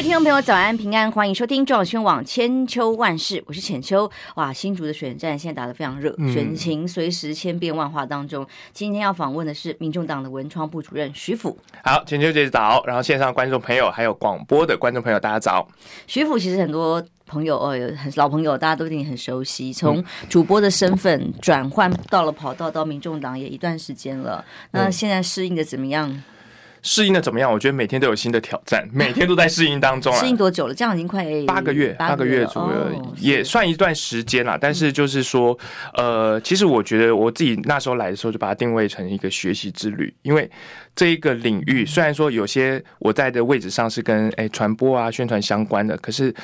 位听众朋友，早安平安，欢迎收听中央新闻网千秋万世，我是浅秋。哇，新竹的选战现在打得非常热，嗯、选情随时千变万化当中。今天要访问的是民众党的文创部主任徐府。好，浅秋姐早，然后线上观众朋友还有广播的观众朋友，大家早。徐府其实很多朋友哦，有很老朋友，大家都一定很熟悉。从主播的身份转换到了跑道到民众党也一段时间了，那现在适应的怎么样？适应的怎么样？我觉得每天都有新的挑战，每天都在适应当中啊。适应多久了？这样已经快八个月，八个月左右，哦、也算一段时间了。但是就是说，呃，其实我觉得我自己那时候来的时候就把它定位成一个学习之旅，因为这一个领域虽然说有些我在的位置上是跟诶传播啊、宣传相关的，可是。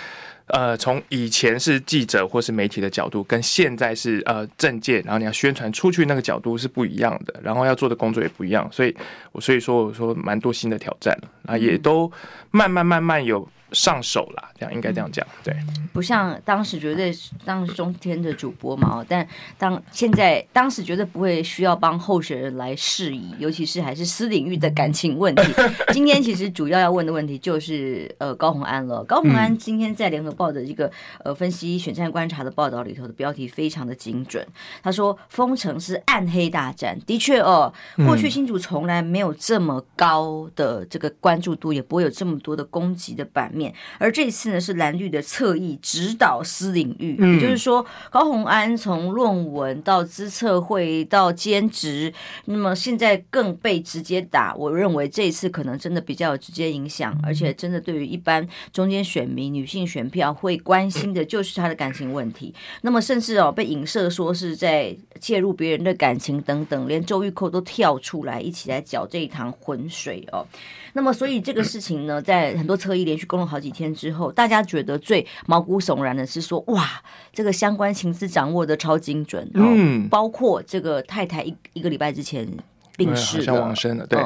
呃，从以前是记者或是媒体的角度，跟现在是呃政界，然后你要宣传出去那个角度是不一样的，然后要做的工作也不一样，所以我所以说我说蛮多新的挑战，啊，也都慢慢慢慢有。上手啦，这样应该这样讲，对，不像当时绝对当时中天的主播嘛，但当现在当时绝对不会需要帮候选人来释疑，尤其是还是私领域的感情问题。今天其实主要要问的问题就是呃高红安了。高红安今天在联合报的一个呃分析选战观察的报道里头的标题非常的精准，他说封城是暗黑大战，的确哦，过去新竹从来没有这么高的这个关注度，也不会有这么多的攻击的版面。而这一次呢，是蓝绿的侧翼指导私领域，也就是说，高虹安从论文到资策会到兼职，那么现在更被直接打。我认为这一次可能真的比较有直接影响，而且真的对于一般中间选民、女性选票会关心的就是他的感情问题。那么甚至哦，被影射说是在介入别人的感情等等，连周玉蔻都跳出来一起来搅这一塘浑水哦。那么，所以这个事情呢，在很多侧翼连续攻了好几天之后，大家觉得最毛骨悚然的是说，哇，这个相关情资掌握的超精准，嗯，包括这个太太一一个礼拜之前病逝了，往生了，对。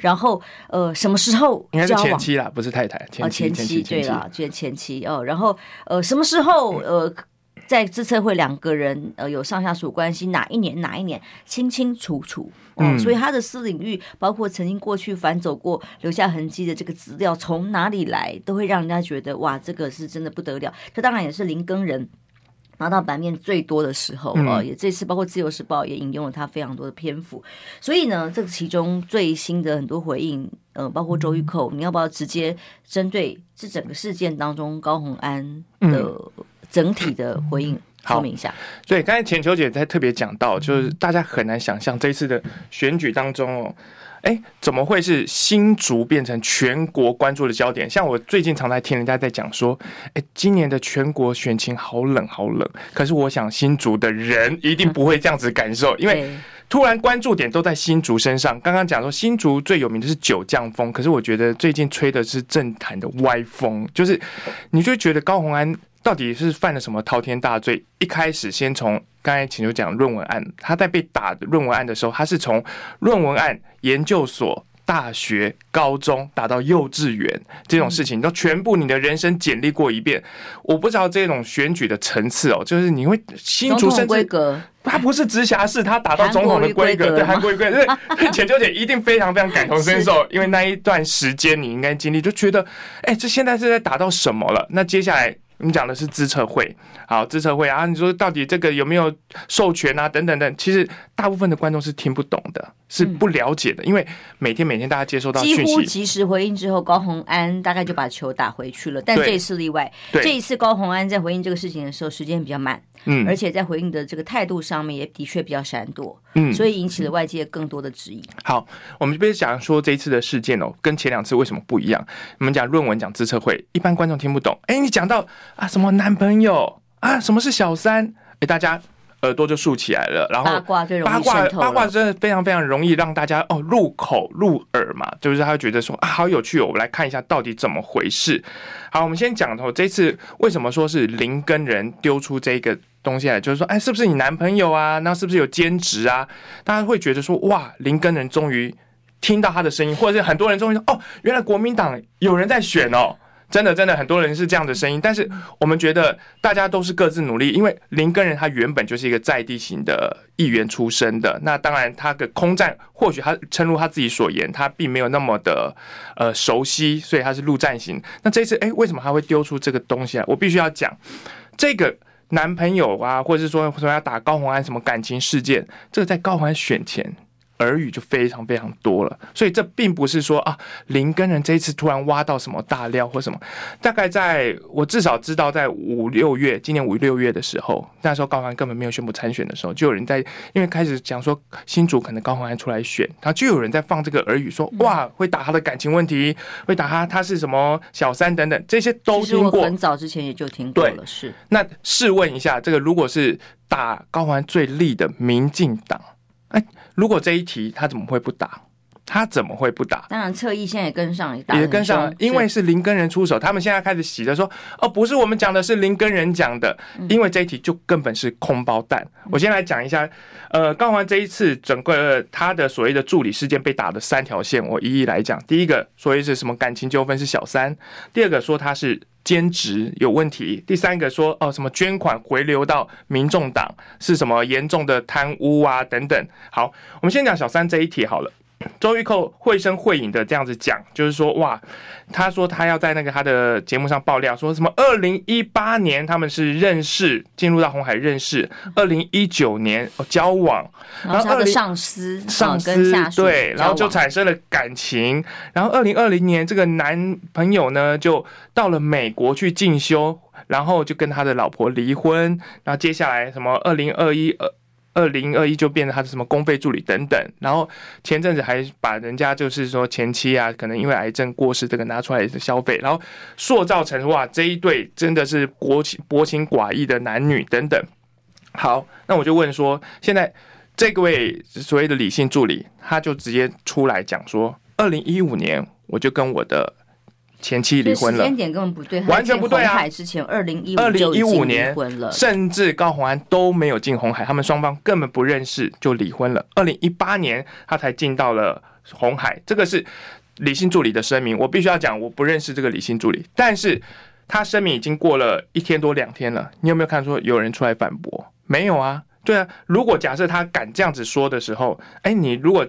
然后，呃，什么时候应该是前妻啦，不是太太，前妻，前妻，对啦，前前妻哦。然后，呃，什么时候，呃。在资策会两个人呃有上下属关系，哪一年哪一年清清楚楚，嗯，所以他的私领域包括曾经过去反走过留下痕迹的这个资料从哪里来，都会让人家觉得哇，这个是真的不得了。这当然也是林耕人拿到版面最多的时候啊，也这次包括自由时报也引用了他非常多的篇幅，所以呢，这个其中最新的很多回应，呃，包括周玉蔻，你要不要直接针对这整个事件当中高红安的？整体的回应说明一下。对，刚才浅秋姐在特别讲到，就是大家很难想象这一次的选举当中哦，哎，怎么会是新竹变成全国关注的焦点？像我最近常在听人家在讲说，哎，今年的全国选情好冷好冷。可是我想新竹的人一定不会这样子感受，因为突然关注点都在新竹身上。刚刚讲说新竹最有名的是九降风，可是我觉得最近吹的是政坛的歪风，就是你就觉得高鸿安。到底是犯了什么滔天大罪？一开始先从刚才浅秋讲论文案，他在被打的论文案的时候，他是从论文案、研究所、大学、高中打到幼稚园这种事情，都全部你的人生简历过一遍。我不知道这种选举的层次哦，就是你会新竹甚至他不是直辖市，他打到总统的规格，对韩国瑜规格，对浅秋姐一定非常非常感同身受，因为那一段时间你应该经历，就觉得哎、欸，这现在是在打到什么了？那接下来。你讲的是资策会，好，资策会啊，你说到底这个有没有授权啊？等等等，其实大部分的观众是听不懂的，是不了解的，因为每天每天大家接收到几乎及时回应之后，高洪安大概就把球打回去了。但这一次例外，这一次高洪安在回应这个事情的时候，时间比较慢。嗯，而且在回应的这个态度上面也的确比较闪躲，嗯，所以引起了外界更多的质疑。好，我们这边讲说这一次的事件哦，跟前两次为什么不一样？我们讲论文，讲资策会，一般观众听不懂。哎，你讲到啊什么男朋友啊，什么是小三？哎，大家。耳朵就竖起来了，然后八卦八卦八卦真的非常非常容易让大家哦入口入耳嘛，就是他会觉得说啊好有趣哦，我们来看一下到底怎么回事。好，我们先讲头这次为什么说是林根仁丢出这个东西来，就是说哎是不是你男朋友啊？那是不是有兼职啊？大家会觉得说哇林根仁终于听到他的声音，或者是很多人终于说哦原来国民党有人在选哦。真的，真的很多人是这样的声音，但是我们觉得大家都是各自努力，因为林根仁他原本就是一个在地型的议员出身的，那当然他的空战或许他诚如他自己所言，他并没有那么的呃熟悉，所以他是陆战型。那这次哎，为什么他会丢出这个东西啊？我必须要讲这个男朋友啊，或者是说说要打高虹安什么感情事件，这个在高虹安选前。耳语就非常非常多了，所以这并不是说啊林根仁这一次突然挖到什么大料或什么，大概在我至少知道在五六月，今年五六月的时候，那时候高虹安根本没有宣布参选的时候，就有人在因为开始讲说新主可能高虹安出来选，然后就有人在放这个耳语说哇会打他的感情问题，会打他他是什么小三等等，这些都听过，很早之前也就听过了。是那试问一下，这个如果是打高虹安最利的民进党？哎，如果这一题他怎么会不打？他怎么会不打？当然，侧翼现在也跟上了，也跟上，因为是林根人出手，他们现在开始洗的说，哦，不是我们讲的，是林根人讲的，因为这一题就根本是空包弹。我先来讲一下，呃，高环这一次整个他的所谓的助理事件被打的三条线，我一一来讲。第一个，所谓是什么感情纠纷是小三；第二个，说他是。兼职有问题。第三个说哦，什么捐款回流到民众党是什么严重的贪污啊等等。好，我们先讲小三这一题好了。周玉蔻绘声绘影的这样子讲，就是说哇，他说他要在那个他的节目上爆料，说什么二零一八年他们是认识，进入到红海认识，二零一九年哦交往，然后他的上司上司对，然后就产生了感情，然后二零二零年这个男朋友呢就到了美国去进修，然后就跟他的老婆离婚，然后接下来什么二零二一二。二零二一就变成他的什么公费助理等等，然后前阵子还把人家就是说前妻啊，可能因为癌症过世，这个拿出来的消费，然后塑造成哇这一对真的是薄情薄情寡义的男女等等。好，那我就问说，现在这位所谓的李姓助理，他就直接出来讲说，二零一五年我就跟我的。前妻离婚了，时间点根本不对，完全不对啊！之前二零一二零一五年离婚了，甚至高洪安都没有进红海，他们双方根本不认识就离婚了。二零一八年他才进到了红海，这个是李姓助理的声明。我必须要讲，我不认识这个李姓助理，但是他声明已经过了一天多两天了，你有没有看说有人出来反驳？没有啊。对啊，如果假设他敢这样子说的时候，哎，你如果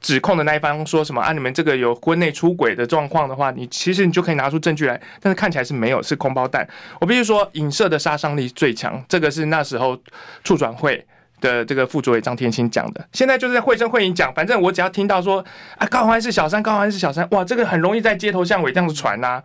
指控的那一方说什么啊，你们这个有婚内出轨的状况的话，你其实你就可以拿出证据来，但是看起来是没有，是空包弹。我必须说，影射的杀伤力最强，这个是那时候促转会的这个副主委张天心讲的，现在就是在绘声绘影讲，反正我只要听到说啊，高虹安是小三，高虹安是小三，哇，这个很容易在街头巷尾这样子传呐。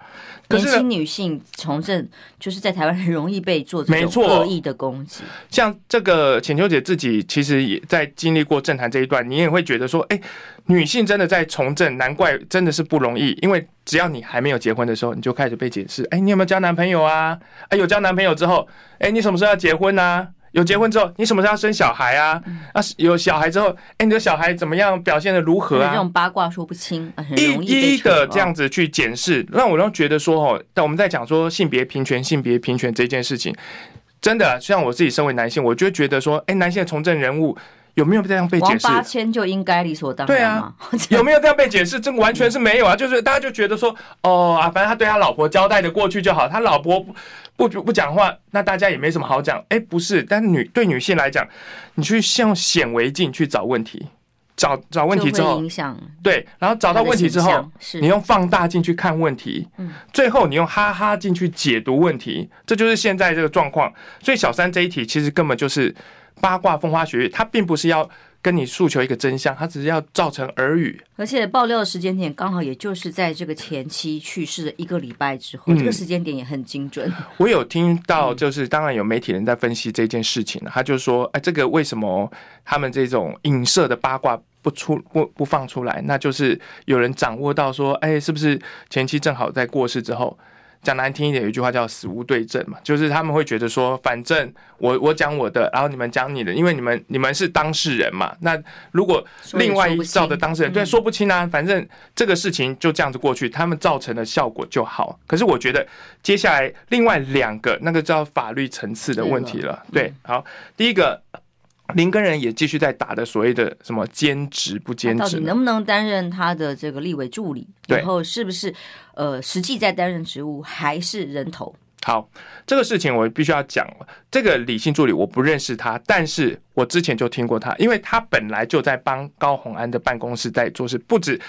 年轻女性从政，就是在台湾很容易被做这种恶意的攻击。像这个浅秋姐自己其实也在经历过政坛这一段，你也会觉得说，哎，女性真的在从政，难怪真的是不容易，因为只要你还没有结婚的时候，你就开始被检视，哎，你有没有交男朋友啊？哎，有交男朋友之后，哎，你什么时候要结婚呢、啊？有结婚之后，你什么时候要生小孩啊？啊，有小孩之后，哎，你的小孩怎么样，表现的如何啊？这种八卦说不清，一一的这样子去检视，让我都觉得说，哦，但我们在讲说性别平权、性别平权这件事情，真的，像我自己身为男性，我就觉得说，哎，男性的从政人物。有没有这样被解释？王八千就应该理所当然。对啊，有没有这样被解释？这完全是没有啊！就是大家就觉得说，哦啊，反正他对他老婆交代的过去就好，他老婆不不不讲话，那大家也没什么好讲。哎，不是，但是女对女性来讲，你去用显微镜去找问题，找找问题之后，影响对，然后找到问题之后，你用放大镜去看问题，最后你用哈哈镜去解读问题，这就是现在这个状况。所以小三这一题其实根本就是。八卦风花雪月，它并不是要跟你诉求一个真相，它只是要造成耳语。而且爆料的时间点刚好也就是在这个前妻去世的一个礼拜之后，嗯、这个时间点也很精准。我有听到，就是当然有媒体人在分析这件事情，他就说：“哎，这个为什么他们这种影射的八卦不出不不放出来？那就是有人掌握到说，哎，是不是前妻正好在过世之后？”讲难听一点，有一句话叫“死无对证”嘛，就是他们会觉得说，反正我我讲我的，然后你们讲你的，因为你们你们是当事人嘛。那如果另外一造的当事人对说不清啊，反正这个事情就这样子过去，他们造成的效果就好。可是我觉得接下来另外两个那个叫法律层次的问题了。对，好，第一个林根人也继续在打的所谓的什么兼职不兼职，到底能不能担任他的这个立委助理？然后是不是呃实际在担任职务还是人头？好，这个事情我必须要讲。这个李姓助理我不认识他，但是我之前就听过他，因为他本来就在帮高虹安的办公室在做事。不止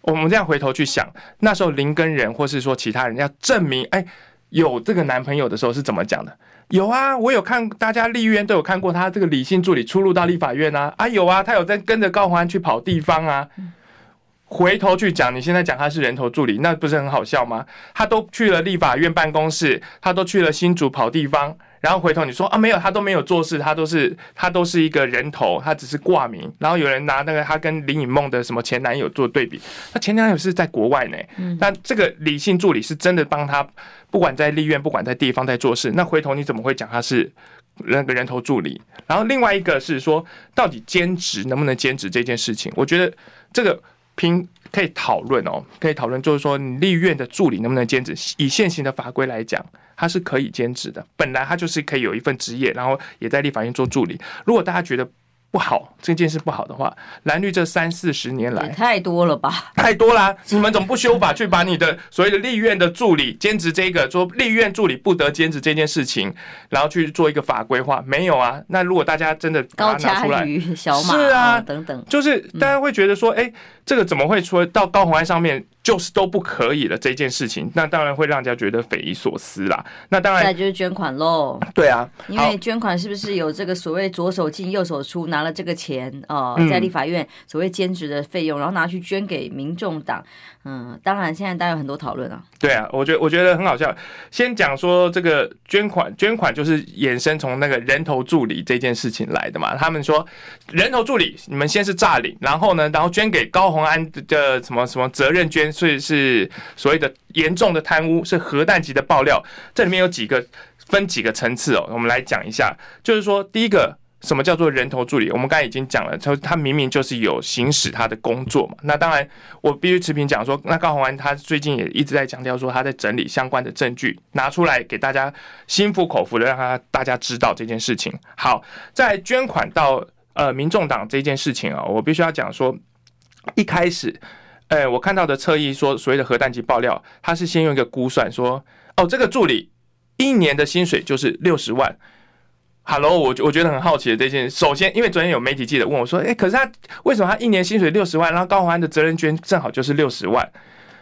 我们这样回头去想，那时候林根人或是说其他人要证明，哎，有这个男朋友的时候是怎么讲的？有啊，我有看，大家立院都有看过他这个李姓助理出入到立法院啊。啊，有啊，他有在跟着高虹安去跑地方啊。回头去讲，你现在讲他是人头助理，那不是很好笑吗？他都去了立法院办公室，他都去了新竹跑地方，然后回头你说啊，没有，他都没有做事，他都是他都是一个人头，他只是挂名。然后有人拿那个他跟林颖梦的什么前男友做对比，他前男友是在国外呢。那这个李姓助理是真的帮他，不管在立院，不管在地方在做事。那回头你怎么会讲他是那个人头助理？然后另外一个是说，到底兼职能不能兼职这件事情，我觉得这个。拼可以讨论哦，可以讨论，就是说你立院的助理能不能兼职？以现行的法规来讲，他是可以兼职的。本来他就是可以有一份职业，然后也在立法院做助理。如果大家觉得，不好，这件事不好的话，蓝绿这三四十年来太多了吧？太多啦！你们怎么不修法去把你的所谓的立院的助理兼职这个说立院助理不得兼职这件事情，然后去做一个法规化？没有啊？那如果大家真的把它拿出来，是啊等等，就是大家会觉得说，哎，这个怎么会说到高红安上面？就是都不可以了这件事情，那当然会让人家觉得匪夷所思啦。那当然，再就是捐款喽。对啊，因为捐款是不是有这个所谓左手进右手出，拿了这个钱哦，在立法院所谓兼职的费用，然后拿去捐给民众党。嗯，当然现在大家有很多讨论啊。对啊，我觉我觉得很好笑。先讲说这个捐款，捐款就是衍生从那个人头助理这件事情来的嘛。他们说人头助理，你们先是诈领，然后呢，然后捐给高宏安的什么什么责任捐。所以是所谓的严重的贪污，是核弹级的爆料。这里面有几个分几个层次哦，我们来讲一下。就是说，第一个，什么叫做人头助理？我们刚才已经讲了，他他明明就是有行使他的工作嘛。那当然，我必须持平讲说，那高虹安他最近也一直在强调说，他在整理相关的证据，拿出来给大家心服口服的，让他大家知道这件事情。好，在捐款到呃民众党这件事情啊，我必须要讲说，一开始。哎、我看到的侧翼说，所谓的核弹级爆料，他是先用一个估算说，哦，这个助理一年的薪水就是六十万。Hello，我我觉得很好奇的这件事，首先，因为昨天有媒体记者问我说，哎、欸，可是他为什么他一年薪水六十万，然后高虹安的责任捐正好就是六十万？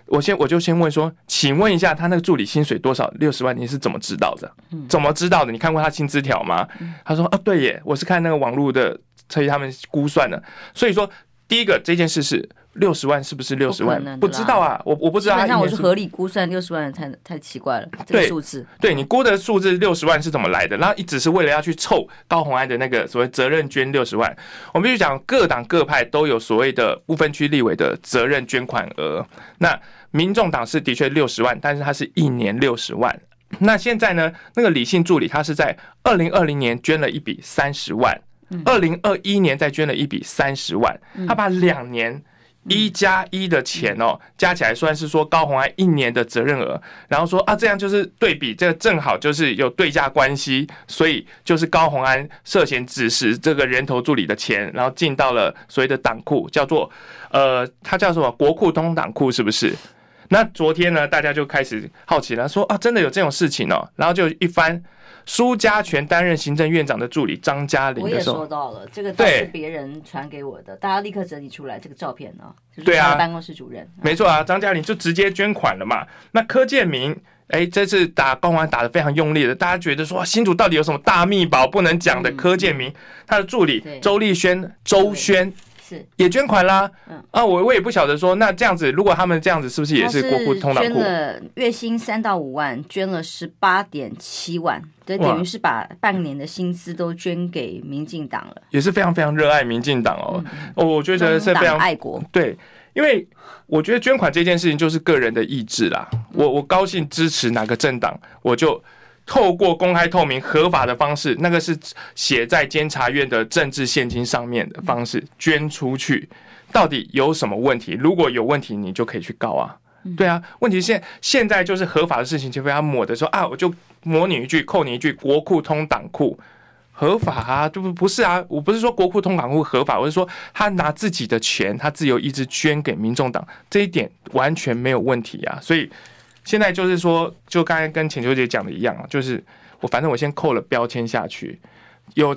我先我就先问说，请问一下，他那个助理薪水多少？六十万，你是怎么知道的？怎么知道的？你看过他薪资条吗？他说，啊，对耶，我是看那个网络的所以他们估算的。所以说，第一个这件事是。六十万是不是六十万？不，不知道啊，我我不知道。那我是合理估算六十万，太太奇怪了。这个数字，对，对你估的数字六十万是怎么来的？然后一直是为了要去凑高红安的那个所谓责任捐六十万。我们必须讲，各党各派都有所谓的不分区立委的责任捐款额。那民众党是的确六十万，但是它是一年六十万。那现在呢？那个李姓助理他是在二零二零年捐了一笔三十万，二零二一年再捐了一笔三十万，他把两年。一加一的钱哦，加起来算是说高红安一年的责任额，然后说啊，这样就是对比，这个正好就是有对价关系，所以就是高红安涉嫌指使这个人头助理的钱，然后进到了所谓的党库，叫做呃，它叫什么国库通党库，是不是？那昨天呢，大家就开始好奇了，说啊，真的有这种事情哦，然后就一翻。苏家全担任行政院长的助理张嘉玲的时候，我也收到了，这个对是别人传给我的，大家立刻整理出来这个照片呢。对啊，办公室主任，没错啊，张嘉玲就直接捐款了嘛。那柯建明，哎，这次打高虹安打得非常用力的，大家觉得说新竹到底有什么大秘宝不能讲的？柯建明他的助理周丽轩，周轩。是。也捐款啦，嗯。啊，我我也不晓得说，那这样子，如果他们这样子，是不是也是国库通党库？捐了月薪三到五万，捐了十八点七万，对，等于是把半年的薪资都捐给民进党了，也是非常非常热爱民进党哦。哦，我觉得是非常爱国，对，因为我觉得捐款这件事情就是个人的意志啦，我我高兴支持哪个政党，我就。透过公开透明合法的方式，那个是写在监察院的政治献金上面的方式捐出去，到底有什么问题？如果有问题，你就可以去告啊。对啊，问题现现在就是合法的事情就被他抹的说啊，我就抹你一句，扣你一句，国库通党库，合法啊，就不不是啊，我不是说国库通港户合法，我是说他拿自己的钱，他自由意志捐给民众党，这一点完全没有问题啊。所以现在就是说，就刚才跟浅秋姐讲的一样啊，就是我反正我先扣了标签下去，有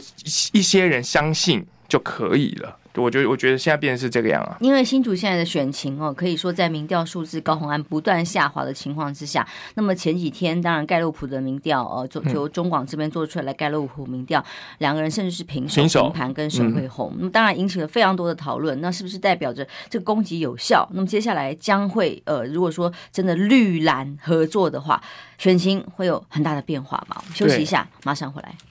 一些人相信就可以了。我觉得，我觉得现在变成是这个样啊。因为新竹现在的选情哦，可以说在民调数字高红安不断下滑的情况之下，那么前几天当然盖洛普的民调呃，就就中广这边做出来盖洛普民调，两个人甚至是平手平盘跟沈慧红，那么当然引起了非常多的讨论。那是不是代表着这个攻击有效？那么接下来将会呃，如果说真的绿蓝合作的话，选情会有很大的变化吗？休息一下，马上回来。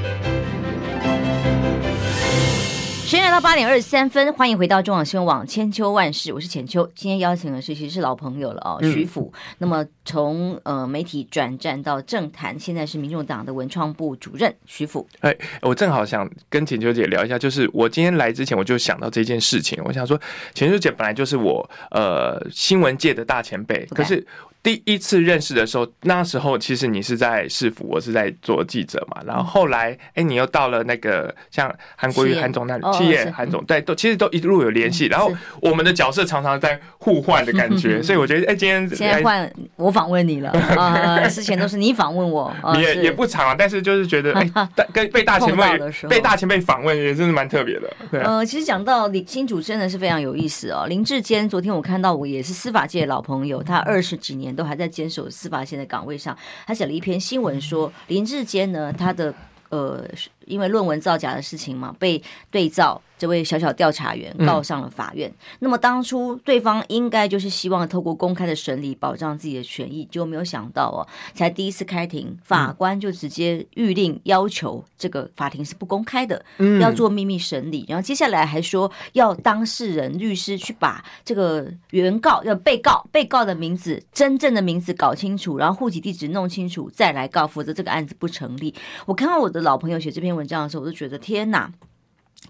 时间来到八点二十三分，欢迎回到中广新闻网千秋万世，我是浅秋。今天邀请的是其实是老朋友了哦，徐府。嗯、那么从呃媒体转战到政坛，现在是民众党的文创部主任徐府。哎，我正好想跟浅秋姐聊一下，就是我今天来之前我就想到这件事情，我想说浅秋姐本来就是我呃新闻界的大前辈.可是。第一次认识的时候，那时候其实你是在市府，我是在做记者嘛。然后后来，哎、欸，你又到了那个像韩国瑜韩总那里，企业韩总，对，都其实都一路有联系。然后我们的角色常常在互换的感觉，所以我觉得，哎、欸，今天现在换我访问你了啊，之前都是你访问我，你也也不长啊，但是就是觉得，哎、欸，跟被大前辈被大前辈访问也真是蛮特别的。对、啊，呃，其实讲到林新主真的是非常有意思哦。林志坚，昨天我看到我也是司法界的老朋友，他二十几年。都还在坚守司法线的岗位上，他写了一篇新闻说，林志坚呢，他的呃，因为论文造假的事情嘛，被对照。这位小小调查员告上了法院。嗯、那么当初对方应该就是希望透过公开的审理保障自己的权益，就没有想到哦，才第一次开庭，法官就直接预令要求这个法庭是不公开的，嗯、要做秘密审理。然后接下来还说要当事人律师去把这个原告要被告被告的名字真正的名字搞清楚，然后户籍地址弄清楚再来告，否则这个案子不成立。我看到我的老朋友写这篇文章的时候，我就觉得天哪！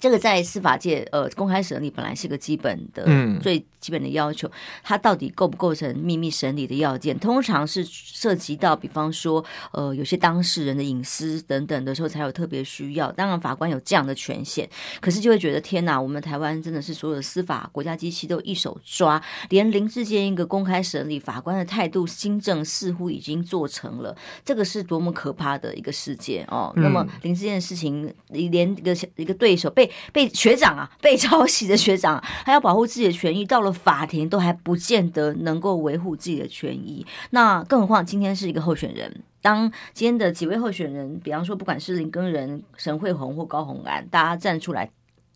这个在司法界，呃，公开审理本来是个基本的、嗯、最基本的要求，它到底构不构成秘密审理的要件？通常是涉及到，比方说，呃，有些当事人的隐私等等的时候，才有特别需要。当然，法官有这样的权限，可是就会觉得天哪，我们台湾真的是所有的司法国家机器都一手抓，连林志坚一个公开审理，法官的态度新政似乎已经做成了，这个是多么可怕的一个世界哦。嗯、那么林志坚的事情，连一个一个对手被。被学长啊，被抄袭的学长，还要保护自己的权益，到了法庭都还不见得能够维护自己的权益。那更何况今天是一个候选人，当今天的几位候选人，比方说不管是林根仁、沈慧红或高红安，大家站出来。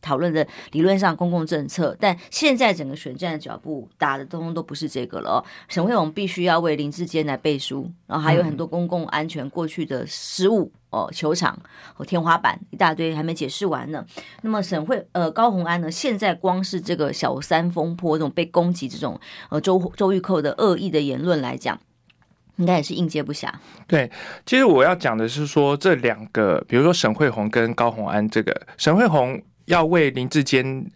讨论的理论上公共政策，但现在整个选战的脚步打的通通都不是这个了。沈慧虹必须要为林志坚来背书，然后还有很多公共安全过去的失误哦，球场和天花板一大堆还没解释完呢。那么沈慧呃高红安呢，现在光是这个小三风波这种被攻击这种呃周周玉蔻的恶意的言论来讲，应该也是应接不暇。对，其实我要讲的是说这两个，比如说沈慧红跟高红安，这个沈慧虹。要为林志坚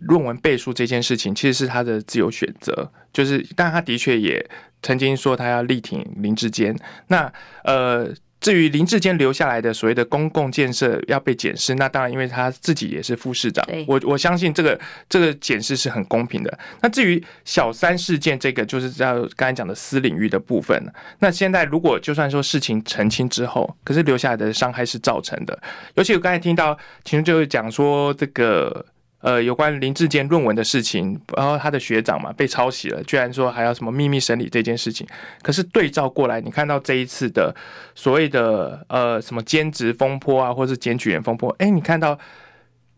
论文背书这件事情，其实是他的自由选择。就是，但他的确也曾经说他要力挺林志坚。那呃。至于林志坚留下来的所谓的公共建设要被检视，那当然因为他自己也是副市长，我我相信这个这个检视是很公平的。那至于小三事件这个，就是要刚才讲的私领域的部分。那现在如果就算说事情澄清之后，可是留下来的伤害是造成的。尤其我刚才听到其实就讲说这个。呃，有关林志坚论文的事情，然后他的学长嘛被抄袭了，居然说还要什么秘密审理这件事情。可是对照过来，你看到这一次的所谓的呃什么兼职风波啊，或是检举人风波，哎，你看到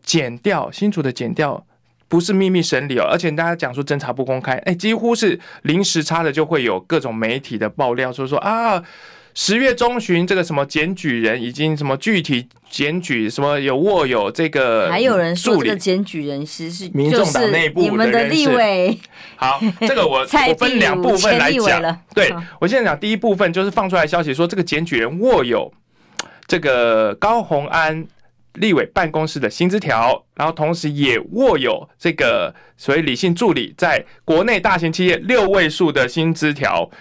检调新竹的剪掉不是秘密审理哦，而且大家讲说侦查不公开，哎，几乎是零时差的就会有各种媒体的爆料说说啊。十月中旬这个什么检举人已经什么具体检举什么有握有这个，还有人说这个检举人其实是民众党内部的立委。好，这个我 我分两部分来讲。对，我现在讲第一部分就是放出来消息说这个检举人握有这个高虹安立委办公室的薪资条，然后同时也握有这个所谓理性助理在国内大型企业六位数的薪资条。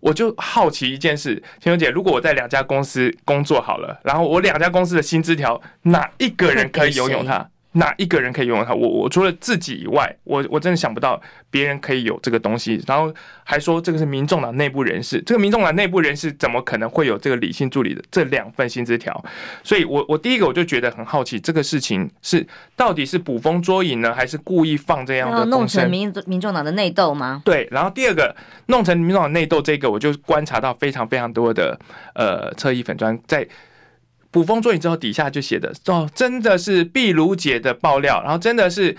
我就好奇一件事，青秋姐，如果我在两家公司工作好了，然后我两家公司的薪资条，哪一个人可以 拥有它？哪一个人可以拥有它？我我除了自己以外，我我真的想不到别人可以有这个东西。然后还说这个是民众党内部人士，这个民众党内部人士怎么可能会有这个理性助理的这两份薪资条？所以我我第一个我就觉得很好奇，这个事情是到底是捕风捉影呢，还是故意放这样的？弄成民民众党的内斗吗？对。然后第二个弄成民众党内斗，这个我就观察到非常非常多的呃侧翼粉砖在。捕风捉影之后，底下就写的哦，真的是毕如姐的爆料，然后真的是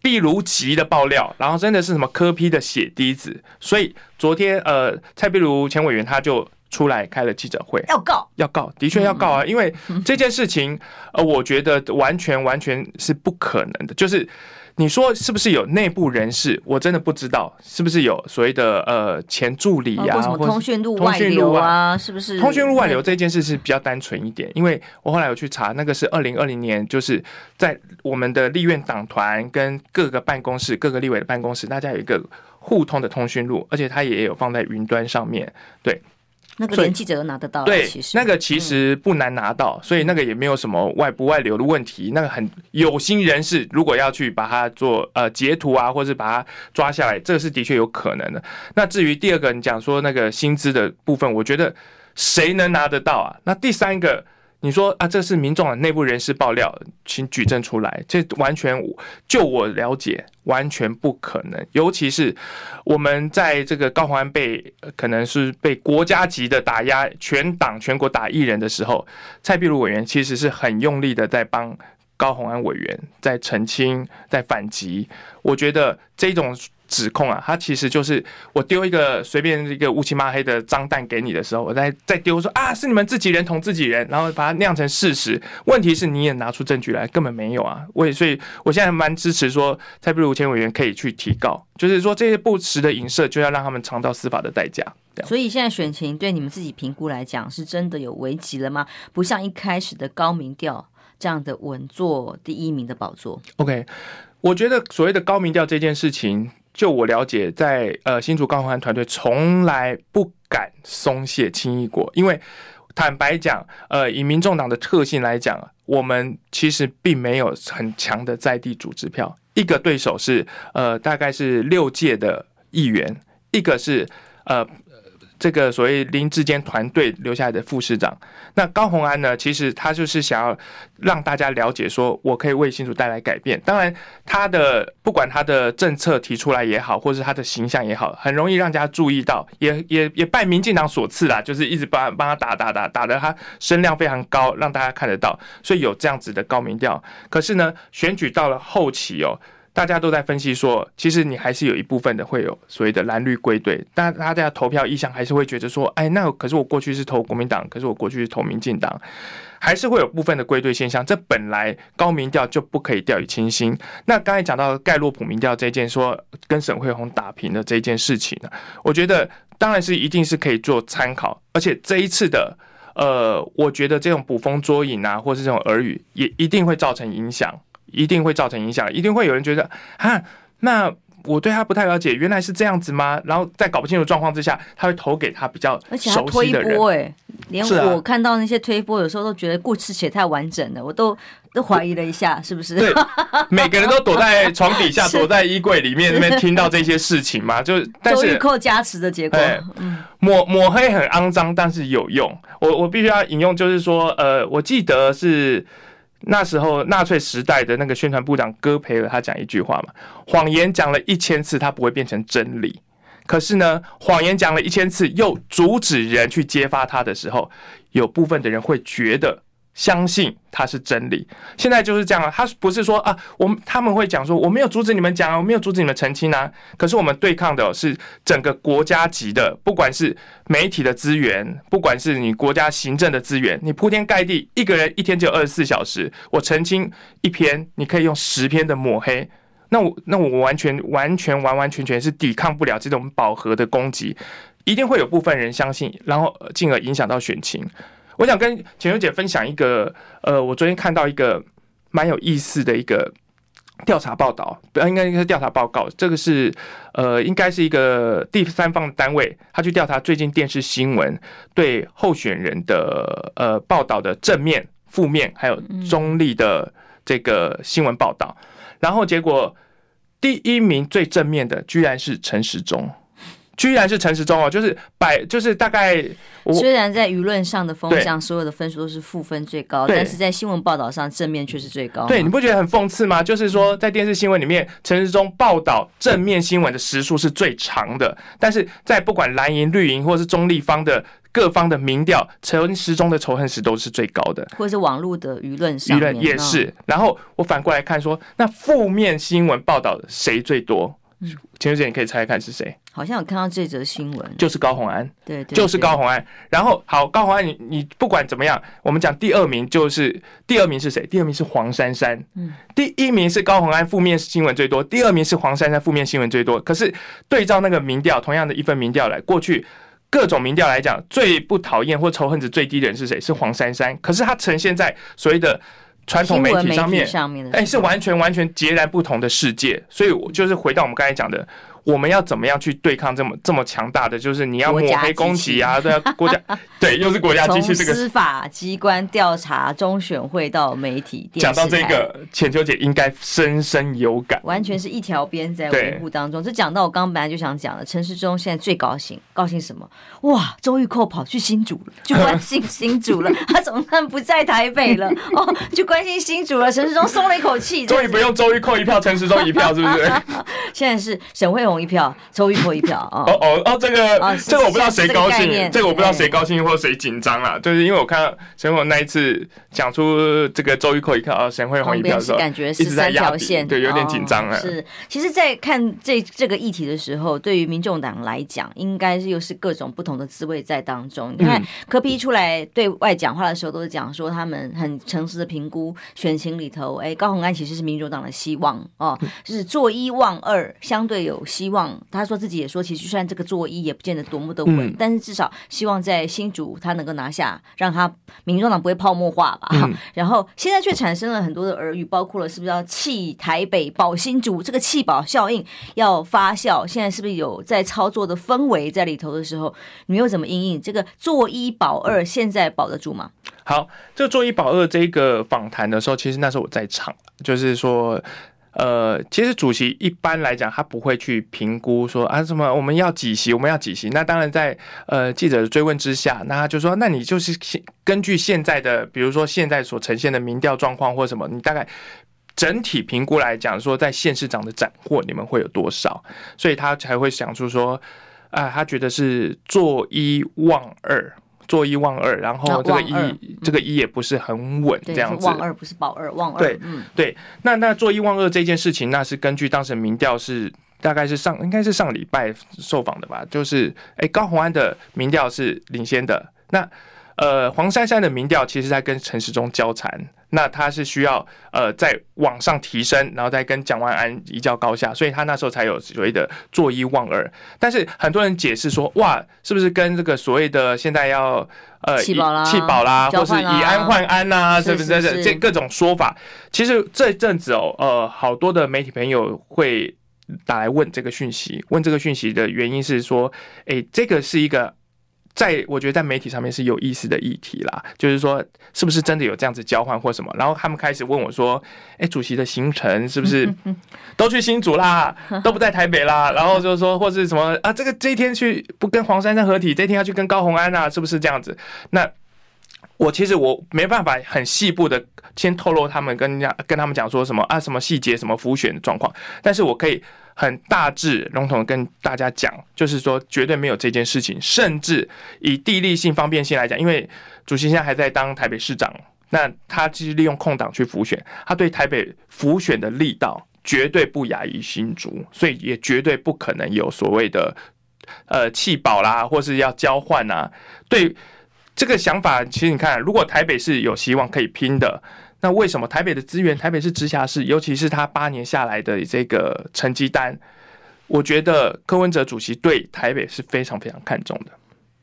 毕如吉的爆料，然后真的是什么科批的血滴子。所以昨天呃，蔡壁如前委员他就出来开了记者会，要告要告，的确要告啊，因为这件事情呃，我觉得完全完全是不可能的，就是。你说是不是有内部人士？我真的不知道是不是有所谓的呃前助理呀、通讯录外流啊？是不是通讯录外流这件事是比较单纯一点？因为我后来有去查，那个是二零二零年，就是在我们的立院党团跟各个办公室、各个立委的办公室，大家有一个互通的通讯录，而且它也有放在云端上面，对。那个连记者都拿得到，对，其实那个其实不难拿到，所以那个也没有什么外不外流的问题。那个很有心人士，如果要去把它做呃截图啊，或者是把它抓下来，这个是的确有可能的。那至于第二个，你讲说那个薪资的部分，我觉得谁能拿得到啊？那第三个。你说啊，这是民众的内部人士爆料，请举证出来。这完全就我了解，完全不可能。尤其是我们在这个高虹安被可能是被国家级的打压，全党全国打艺人的时候，蔡壁如委员其实是很用力的在帮高虹安委员在澄清、在反击。我觉得这种。指控啊，他其实就是我丢一个随便一个乌漆嘛黑的脏蛋给你的时候，我再再丢说啊，是你们自己人捅自己人，然后把它酿成事实。问题是你也拿出证据来，根本没有啊。我也所以，我现在蛮支持说蔡壁如前委员可以去提告，就是说这些不实的影射就要让他们尝到司法的代价。所以现在选情对你们自己评估来讲，是真的有危机了吗？不像一开始的高民调这样的稳坐第一名的宝座。OK，我觉得所谓的高民调这件事情。就我了解，在呃新竹高虹安团队从来不敢松懈轻易过，因为坦白讲，呃以民众党的特性来讲，我们其实并没有很强的在地组织票，一个对手是呃大概是六届的议员，一个是呃。这个所谓林志坚团队留下来的副市长，那高虹安呢？其实他就是想要让大家了解，说我可以为新竹带来改变。当然，他的不管他的政策提出来也好，或是他的形象也好，很容易让大家注意到，也也也拜民进党所赐啦，就是一直帮帮他打打打打得他声量非常高，让大家看得到，所以有这样子的高民调。可是呢，选举到了后期哦。大家都在分析说，其实你还是有一部分的会有所谓的蓝绿归队，但大家投票意向还是会觉得说，哎，那可是我过去是投国民党，可是我过去是投民进党，还是会有部分的归队现象。这本来高民调就不可以掉以轻心。那刚才讲到盖洛普民调这件，说跟沈慧虹打平的这件事情呢，我觉得当然是一定是可以做参考，而且这一次的，呃，我觉得这种捕风捉影啊，或是这种耳语，也一定会造成影响。一定会造成影响，一定会有人觉得啊，那我对他不太了解，原来是这样子吗？然后在搞不清楚状况之下，他会投给他比较熟悉的人。推波哎，连我看到那些推波，有时候都觉得故事写太完整了，我都都怀疑了一下，是不是？对，每个人都躲在床底下，躲在衣柜里面那边听到这些事情嘛，就但是周玉蔻加持的结果，抹抹黑很肮脏，但是有用。我我必须要引用，就是说，呃，我记得是。那时候纳粹时代的那个宣传部长戈培尔，他讲一句话嘛：谎言讲了一千次，它不会变成真理。可是呢，谎言讲了一千次，又阻止人去揭发它的时候，有部分的人会觉得相信它是真理。现在就是这样啊，他不是说啊，我们他们会讲说我没有阻止你们讲啊，我没有阻止你们澄清啊。可是我们对抗的是整个国家级的，不管是媒体的资源，不管是你国家行政的资源，你铺天盖地，一个人一天只有二十四小时，我澄清一篇，你可以用十篇的抹黑。那我那我完全完全完完全全是抵抗不了这种饱和的攻击，一定会有部分人相信，然后进而影响到选情。我想跟浅秋姐分享一个，呃，我昨天看到一个蛮有意思的一个调查报道，不要应该应该是调查报告，这个是呃，应该是一个第三方单位，他去调查最近电视新闻对候选人的呃报道的正面、负面还有中立的这个新闻报道。然后结果，第一名最正面的居然是陈时中，居然是陈时中哦，就是百，就是大概。虽然在舆论上的风向，所有的分数都是负分最高，但是在新闻报道上正面却是最高。对，你不觉得很讽刺吗？就是说，在电视新闻里面，陈时中报道正面新闻的时数是最长的，但是在不管蓝营、绿营或是中立方的各方的民调，陈时中的仇恨值都是最高的，或者是网络的舆论上，舆论也是。然后我反过来看说，那负面新闻报道谁最多？浅秋姐，你可以猜猜看是谁？好像有看到这则新闻，就是高红安，对，对，就是高红安。然后好，高红安，你你不管怎么样，我们讲第二名就是第二名是谁？第二名是黄珊珊。嗯，第一名是高红安，负面新闻最多；第二名是黄珊珊，负面新闻最多。可是对照那个民调，同样的一份民调来，过去各种民调来讲，最不讨厌或仇恨值最低的人是谁？是黄珊珊。可是他呈现在所谓的。传统媒体上面，哎、欸，是完全完全截然不同的世界，所以我就是回到我们刚才讲的。我们要怎么样去对抗这么这么强大的？就是你要抹黑攻击啊，对啊，国家对，又是国家机器。这个司法机关调查中选会到媒体，讲到这个，浅秋姐应该深深有感，完全是一条边在维护当中。这讲到我刚刚本来就想讲的，陈世忠现在最高兴，高兴什么？哇，周玉蔻跑去新竹了，就关心新竹了。他总算不在台北了哦，就关心新竹了。陈世忠松了一口气，终于不用周玉蔻一票，陈世忠一票，是不是？现在是沈慧虹。一票，周玉蔻一票啊！哦哦哦，这个、哦、这个我不知道谁高兴，这个我不知道谁高兴或谁紧张啊。就是因为我看到沈慧虹那一次讲出这个周玉蔻一票啊，沈慧红一票的时候，感觉是三条线，对，有点紧张啊。是，其实，在看这这个议题的时候，对于民众党来讲，应该是又是各种不同的滋味在当中。你看柯批出来对外讲话的时候，都是讲说他们很诚实的评估选情里头，哎，高虹安其实是民主党的希望哦，就是做一望二，相对有希。希望他说自己也说，其实就算这个做一也不见得多么的稳，嗯、但是至少希望在新竹他能够拿下，让他民众党不会泡沫化吧。嗯、然后现在却产生了很多的耳语，包括了是不是要弃台北保新竹，这个弃保效应要发酵，现在是不是有在操作的氛围在里头的时候，你又怎么应应这个做一保二，现在保得住吗？好，这个做一保二这个访谈的时候，其实那时候我在场，就是说。呃，其实主席一般来讲，他不会去评估说啊什么我们要几席，我们要几席。那当然在呃记者的追问之下，那他就说，那你就是根据现在的，比如说现在所呈现的民调状况或什么，你大概整体评估来讲，说在县市长的斩获你们会有多少？所以他才会想出说，啊，他觉得是做一望二。做一望二，然后这个一，嗯、这个一也不是很稳，这样子。望二不是保二，望二。对，嗯，对。那那做一望二这件事情，那是根据当时民调是大概是上应该是上礼拜受访的吧？就是哎，高鸿安的民调是领先的。那呃，黄珊珊的民调其实在跟陈时中交缠。那他是需要呃在往上提升，然后再跟蒋万安一较高下，所以他那时候才有所谓的坐一望二。但是很多人解释说，哇，是不是跟这个所谓的现在要呃弃保啦、弃保啦，或是以安换安呐、啊，是不是这这各种说法？其实这阵子哦，呃，好多的媒体朋友会打来问这个讯息，问这个讯息的原因是说，哎，这个是一个。在我觉得在媒体上面是有意思的议题啦，就是说是不是真的有这样子交换或什么？然后他们开始问我说：“哎，主席的行程是不是 都去新竹啦，都不在台北啦？”然后就是说或是什么啊，这个这一天去不跟黄珊珊合体，这一天要去跟高红安啊，是不是这样子？那我其实我没办法很细部的先透露他们跟人家跟他们讲说什么啊，什么细节什么浮选的状况，但是我可以。很大致笼统跟大家讲，就是说绝对没有这件事情，甚至以地利性方便性来讲，因为主席现在还在当台北市长那他其实利用空档去浮选，他对台北浮选的力道绝对不亚于新竹，所以也绝对不可能有所谓的呃弃保啦，或是要交换啊。对这个想法，其实你看，如果台北是有希望可以拼的，那为什么台北的资源，台北是直辖市，尤其是他八年下来的这个成绩单，我觉得柯文哲主席对台北是非常非常看重的，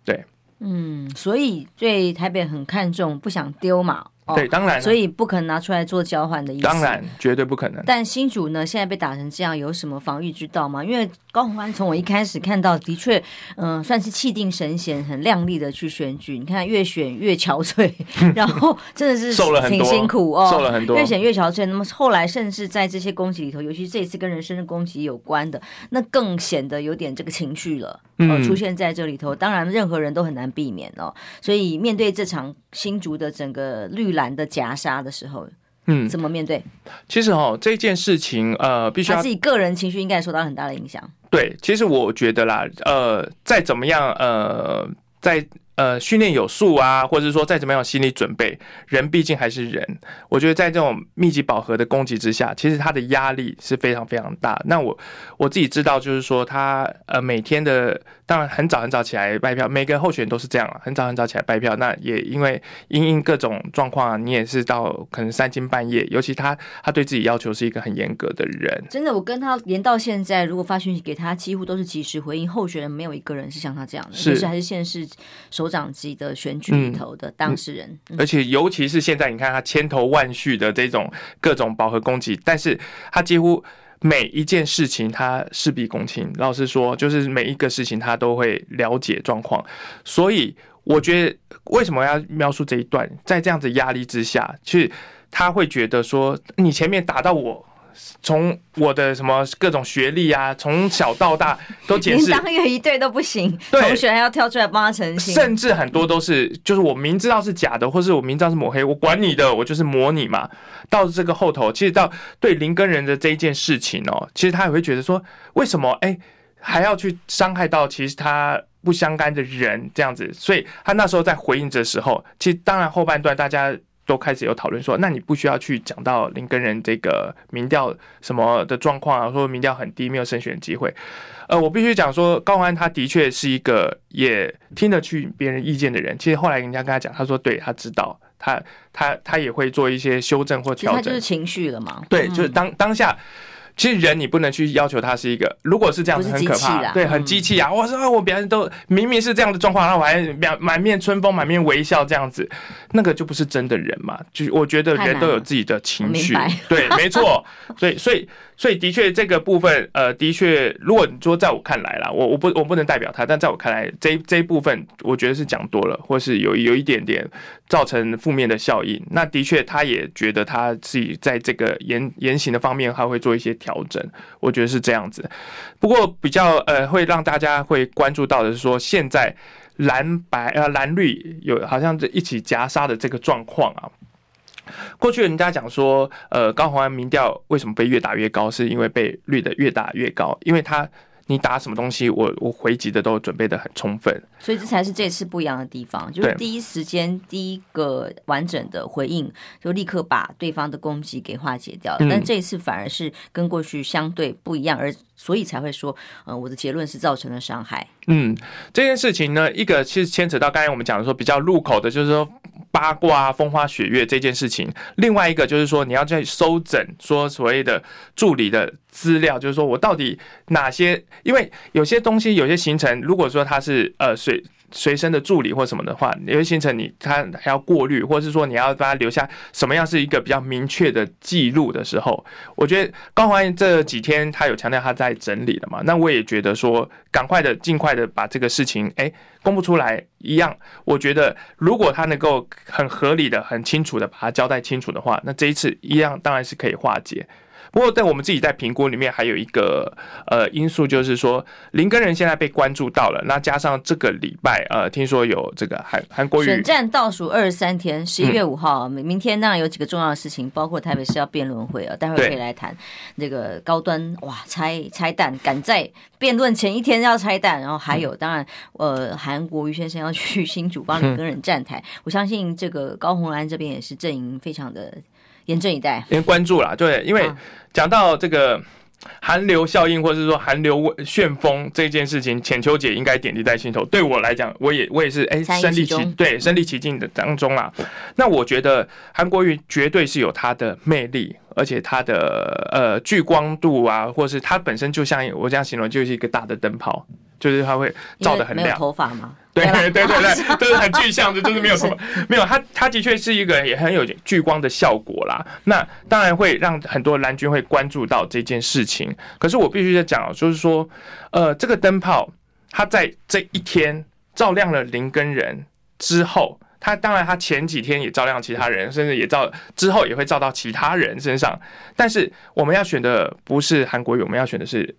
对，嗯，所以对台北很看重，不想丢嘛。对，当然，所以不可能拿出来做交换的意思。当然，绝对不可能。但新竹呢，现在被打成这样，有什么防御之道吗？因为高虹安从我一开始看到，的确，嗯、呃，算是气定神闲、很亮丽的去选举。你看，越选越憔悴，然后真的是挺辛苦哦，受了很多，越选越憔悴。那么后来，甚至在这些攻击里头，尤其这一次跟人身的攻击有关的，那更显得有点这个情绪了。哦，出现在这里头，当然任何人都很难避免哦。所以面对这场新竹的整个绿蓝的夹杀的时候，嗯，怎么面对？其实哦，这件事情呃，必须要他自己个人情绪应该受到很大的影响。对，其实我觉得啦，呃，再怎么样，呃，在。呃，训练有素啊，或者是说再怎么样心理准备，人毕竟还是人。我觉得在这种密集饱和的攻击之下，其实他的压力是非常非常大。那我我自己知道，就是说他呃每天的，当然很早很早起来拜票，每个候选人都是这样啊，很早很早起来拜票。那也因为因应各种状况啊，你也是到可能三更半夜，尤其他他对自己要求是一个很严格的人。真的，我跟他连到现在，如果发讯息给他，几乎都是及时回应。候选人没有一个人是像他这样的，是还是还是首长级的选举里头的当事人，嗯嗯，而且尤其是现在，你看他千头万绪的这种各种饱和攻击，但是他几乎每一件事情他事必躬亲。老实说，就是每一个事情他都会了解状况。所以我觉得，为什么要描述这一段？在这样子压力之下，其实他会觉得说，你前面打到我。从我的什么各种学历啊，从小到大都解释，连当月一对都不行，同学还要跳出来帮他澄清，甚至很多都是，就是我明知道是假的，或是我明知道是抹黑，我管你的，我就是抹你嘛。到这个后头，其实到对林根人的这一件事情哦，其实他也会觉得说，为什么哎还要去伤害到其实他不相干的人这样子？所以他那时候在回应的时候，其实当然后半段大家。都开始有讨论说，那你不需要去讲到林根人这个民调什么的状况啊，说民调很低，没有胜选机会。呃，我必须讲说，高虹安他的确是一个也听得去别人意见的人。其实后来人家跟他讲，他说对，他知道，他他他也会做一些修正或调整。他就是情绪了嘛？对，就是当当下。其实人你不能去要求他是一个，如果是这样子很可怕，对，很机器啊！我说我别人都明明是这样的状况，然后我还满满面春风、满面微笑这样子，那个就不是真的人嘛。就我觉得人都有自己的情绪，对，没错。所以，所以。所以的确，这个部分，呃，的确，如果你说在我看来啦，我我不我不能代表他，但在我看来，这这一部分，我觉得是讲多了，或是有有一点点造成负面的效应。那的确，他也觉得他自己在这个言言行的方面，他会做一些调整。我觉得是这样子。不过比较呃，会让大家会关注到的是说，现在蓝白呃蓝绿有好像这一起夹杀的这个状况啊。过去人家讲说，呃，高虹安民调为什么被越打越高，是因为被绿的越打越高，因为他你打什么东西，我我回击的都准备的很充分，所以这才是这次不一样的地方，就是第一时间第一个完整的回应，就立刻把对方的攻击给化解掉了。但这一次反而是跟过去相对不一样，而所以才会说，呃，我的结论是造成了伤害。嗯，这件事情呢，一个其实牵扯到刚才我们讲的说比较入口的，就是说。八卦风花雪月这件事情，另外一个就是说，你要在搜整说所谓的助理的资料，就是说我到底哪些，因为有些东西有些行程，如果说他是呃水随身的助理或什么的话，有些行程你他还要过滤，或者是说你要帮他留下什么样是一个比较明确的记录的时候，我觉得高虹安这几天他有强调他在整理的嘛，那我也觉得说赶快的尽快的把这个事情哎。公布出来一样，我觉得如果他能够很合理的、很清楚的把它交代清楚的话，那这一次一样当然是可以化解。不过在我们自己在评估里面，还有一个呃因素，就是说林根人现在被关注到了，那加上这个礼拜呃，听说有这个韩韩国瑜选战倒数二十三天，十一月五号，明、嗯、明天当然有几个重要的事情，包括台北市要辩论会啊，待会儿可以来谈那个高端哇拆拆弹，赶在辩论前一天要拆弹，然后还有当然呃韩国瑜先生要去新竹帮林根人站台，我相信这个高虹安这边也是阵营非常的。严阵以待，因为关注啦，对，因为讲到这个寒流效应，或者是说寒流旋风这件事情，浅秋姐应该点滴在心头。对我来讲，我也我也是哎，身临其对身临其境的当中啦。那我觉得韩国瑜绝对是有他的魅力，而且他的呃聚光度啊，或是他本身就像我这样形容，就是一个大的灯泡。就是他会照得很亮，头发吗？对对对对对，都 是很具象的，就是没有什么，没有它它的确是一个也很有聚光的效果啦。那当然会让很多蓝军会关注到这件事情。可是我必须得讲，就是说，呃，这个灯泡，它在这一天照亮了林根人之后，它当然它前几天也照亮其他人，甚至也照之后也会照到其他人身上。但是我们要选的不是韩国瑜，我们要选的是。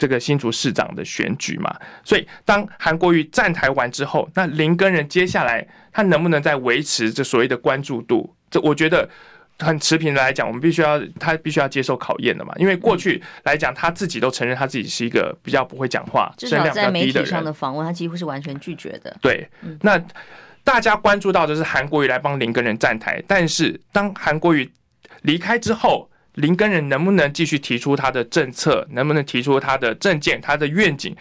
这个新竹市长的选举嘛，所以当韩国瑜站台完之后，那林根人接下来他能不能再维持这所谓的关注度？这我觉得很持平的来讲，我们必须要他必须要接受考验的嘛。因为过去来讲，他自己都承认他自己是一个比较不会讲话、至少在媒体上的访问，他几乎是完全拒绝的。对，那大家关注到的是韩国瑜来帮林根人站台，但是当韩国瑜离开之后。林根人能不能继续提出他的政策？能不能提出他的政见、他的愿景，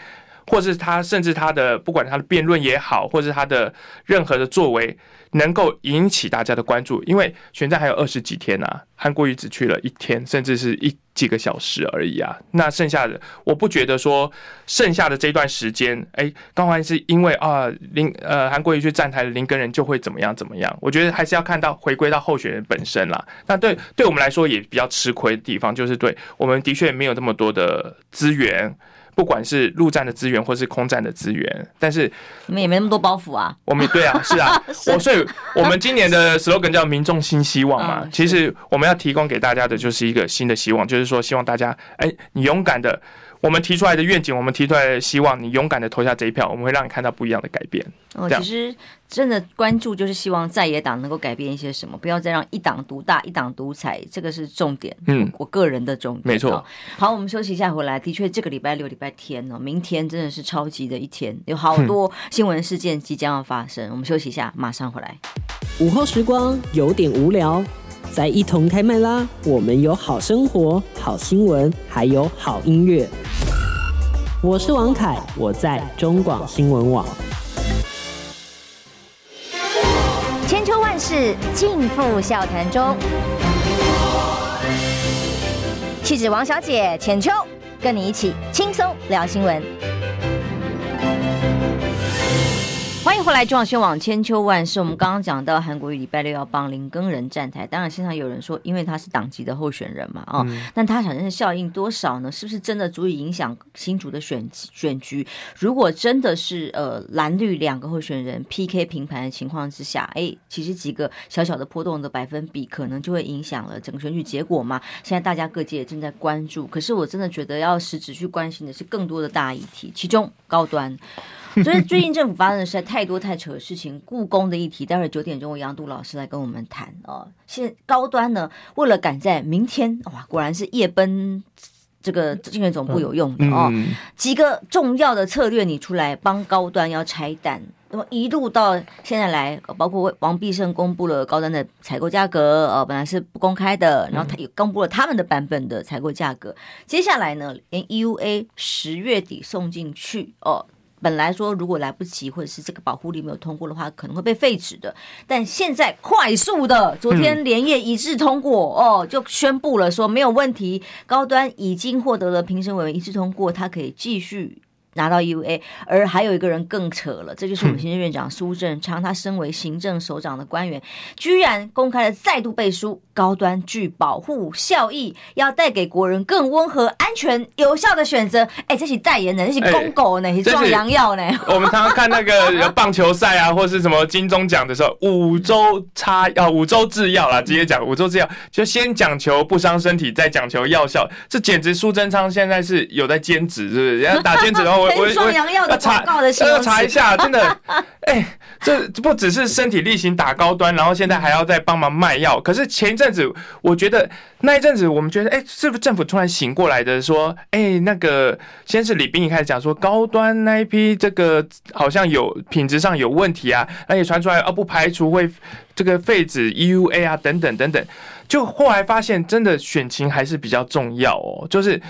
或是他甚至他的不管他的辩论也好，或是他的任何的作为，能够引起大家的关注？因为选战还有二十几天啊，韩国瑜只去了一天，甚至是一。几个小时而已啊，那剩下的我不觉得说剩下的这段时间，哎，刚好是因为啊林呃韩国瑜去站台林根仁就会怎么样怎么样？我觉得还是要看到回归到候选人本身啦。那对对我们来说也比较吃亏的地方，就是对我们的确没有这么多的资源。不管是陆战的资源或是空战的资源，但是你们也没那么多包袱啊。我们对 啊，是啊，我所以我们今年的 slogan 叫“民众新希望”嘛。其实我们要提供给大家的就是一个新的希望，就是说希望大家，哎，你勇敢的。我们提出来的愿景，我们提出来的希望，你勇敢的投下这一票，我们会让你看到不一样的改变。哦，其实真的关注就是希望在野党能够改变一些什么，不要再让一党独大、一党独裁，这个是重点。嗯，我个人的重点。没错。好，我们休息一下，回来。的确，这个礼拜六、礼拜天哦，明天真的是超级的一天，有好多新闻事件即将要发生。嗯。我们休息一下，马上回来。午后时光有点无聊。再一同开麦啦！我们有好生活、好新闻，还有好音乐。我是王凯，我在中广新闻网。千秋万世尽付笑谈中。气质王小姐浅秋，跟你一起轻松聊新闻。欢迎回来，中广新闻网千秋万世。我们刚刚讲到韩国瑜礼拜六要帮林耕仁站台，当然现场有人说，因为他是党籍的候选人嘛，哦，嗯、但他产生的效应多少呢？是不是真的足以影响新竹的选选局？如果真的是呃蓝绿两个候选人 PK 平盘的情况之下，哎，其实几个小小的波动的百分比，可能就会影响了整个选举结果嘛。现在大家各界也正在关注，可是我真的觉得要实质去关心的是更多的大议题，其中高端。所以最近政府发生的实在太多太扯的事情，故宫的议题，待会儿九点钟杨度老师来跟我们谈哦。现高端呢，为了赶在明天，哇，果然是夜奔这个竞选总部有用的哦。几个重要的策略你出来帮高端要拆弹，那么一路到现在来，包括王必胜公布了高端的采购价格，呃，本来是不公开的，然后他也公布了他们的版本的采购价格。接下来呢，连 EUA 十月底送进去哦。本来说如果来不及，或者是这个保护令没有通过的话，可能会被废止的。但现在快速的，昨天连夜一致通过，哦，就宣布了说没有问题，高端已经获得了评审委员一致通过，他可以继续拿到 EUA。而还有一个人更扯了，这就是我们行政院长苏贞昌，他身为行政首长的官员，居然公开了再度背书。高端具保护效益，要带给国人更温和、安全、有效的选择。哎，这是代言人，这是公狗呢，是壮阳药呢。我们常常看那个 棒球赛啊，或是什么金钟奖的时候，五洲差啊，五洲制药啦，直接讲五洲制药，就先讲求不伤身体，再讲求药效。这简直苏贞昌现在是有在兼职，是不是？人家打兼职的话，我我我 要查要查一下，真的，哎，这不只是身体力行打高端，然后现在还要再帮忙卖药。可是前一子，我觉得那一阵子，我们觉得，哎，是不是政府突然醒过来的，说，哎，那个先是李斌一开始讲说，高端那一批这个好像有品质上有问题啊，而且传出来，哦，不排除会这个废止 EUA 啊，等等等等。就后来发现，真的选情还是比较重要哦，就是。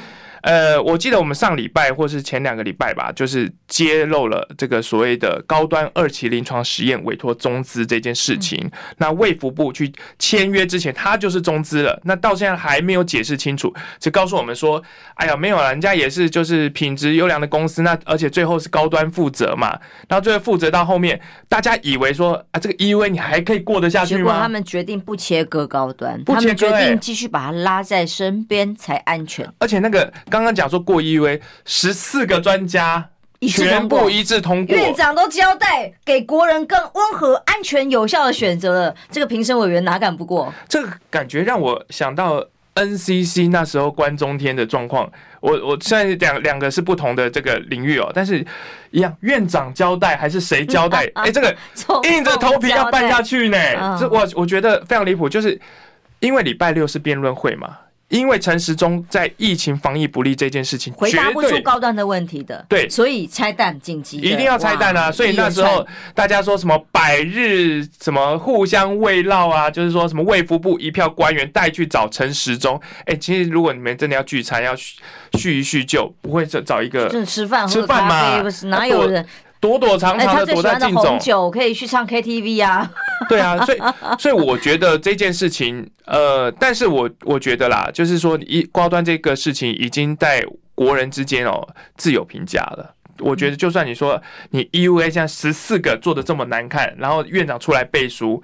呃，我记得我们上礼拜或是前两个礼拜吧，就是揭露了这个所谓的高端二期临床实验委托中资这件事情。嗯、那卫福部去签约之前，他就是中资了。那到现在还没有解释清楚，只告诉我们说，哎呀，没有了，人家也是就是品质优良的公司。那而且最后是高端负责嘛，然后最后负责到后面，大家以为说啊，这个 EUA 你还可以过得下去吗？结果他们决定不切割高端，不切割、欸，他们决定继续把它拉在身边才安全。而且那个。刚刚讲说过 EUA，十四个专家全部一致通过，院长都交代给国人更温和、安全、有效的选择了。这个评审委员哪敢不过？这个感觉让我想到 NCC 那时候关中天的状况。我我虽然两两个是不同的这个领域哦，但是一样，院长交代还是谁交代？哎、欸，这个硬着头皮要办下去呢？这我我觉得非常离谱，就是因为礼拜六是辩论会嘛。因为陈时中在疫情防疫不力这件事情回答不出高端的问题的，对，所以拆弹紧急，一定要拆弹啊！所以那时候大家说什么百日什么互相慰劳啊，就是说什么卫福部一票官员带去找陈时中。哎，其实如果你们真的要聚餐，要叙一叙旧，不会找找一个吃饭吃饭嘛？哪有人？躲躲藏藏的躲在镜中，红酒可以去唱 KTV 啊。对啊，所以所以我觉得这件事情，呃，但是我我觉得啦，就是说一高端这个事情已经在国人之间哦自有评价了。我觉得就算你说你 EUA 现在十四个做的这么难看，然后院长出来背书。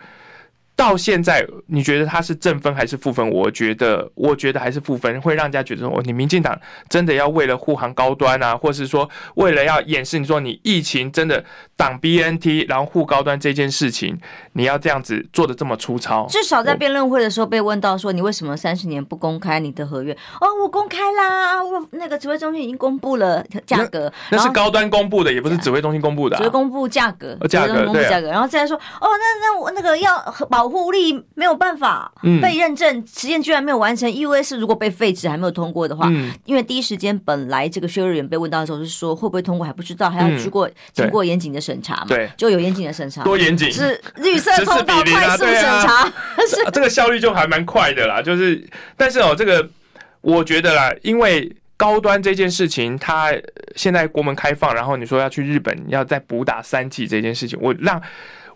到现在，你觉得他是正分还是负分？我觉得，我觉得还是负分，会让人家觉得说，你民进党真的要为了护航高端啊，或是说为了要掩饰你说你疫情真的挡 BNT，然后护高端这件事情，你要这样子做的这么粗糙？至少在辩论会的时候被问到说，你为什么三十年不公开你的合约？哦，我公开啦，我那个指挥中心已经公布了价格那，那是高端公布的，也不是指挥中心公布的、啊，指挥公布价格，价格对、啊，然后再来说，哦，那那我那个要保。保护力没有办法被认证，实验居然没有完成。EUA 是如果被废止还没有通过的话，因为第一时间本来这个薛瑞元被问到的时候是说会不会通过还不知道，还要去过经过严谨的审查嘛？对，就有严谨的审查，多严谨？是绿色通道快速审查，是这个效率就还蛮快的啦。就是，但是哦，这个我觉得啦，因为高端这件事情，它现在国门开放，然后你说要去日本要再补打三剂这件事情，我让。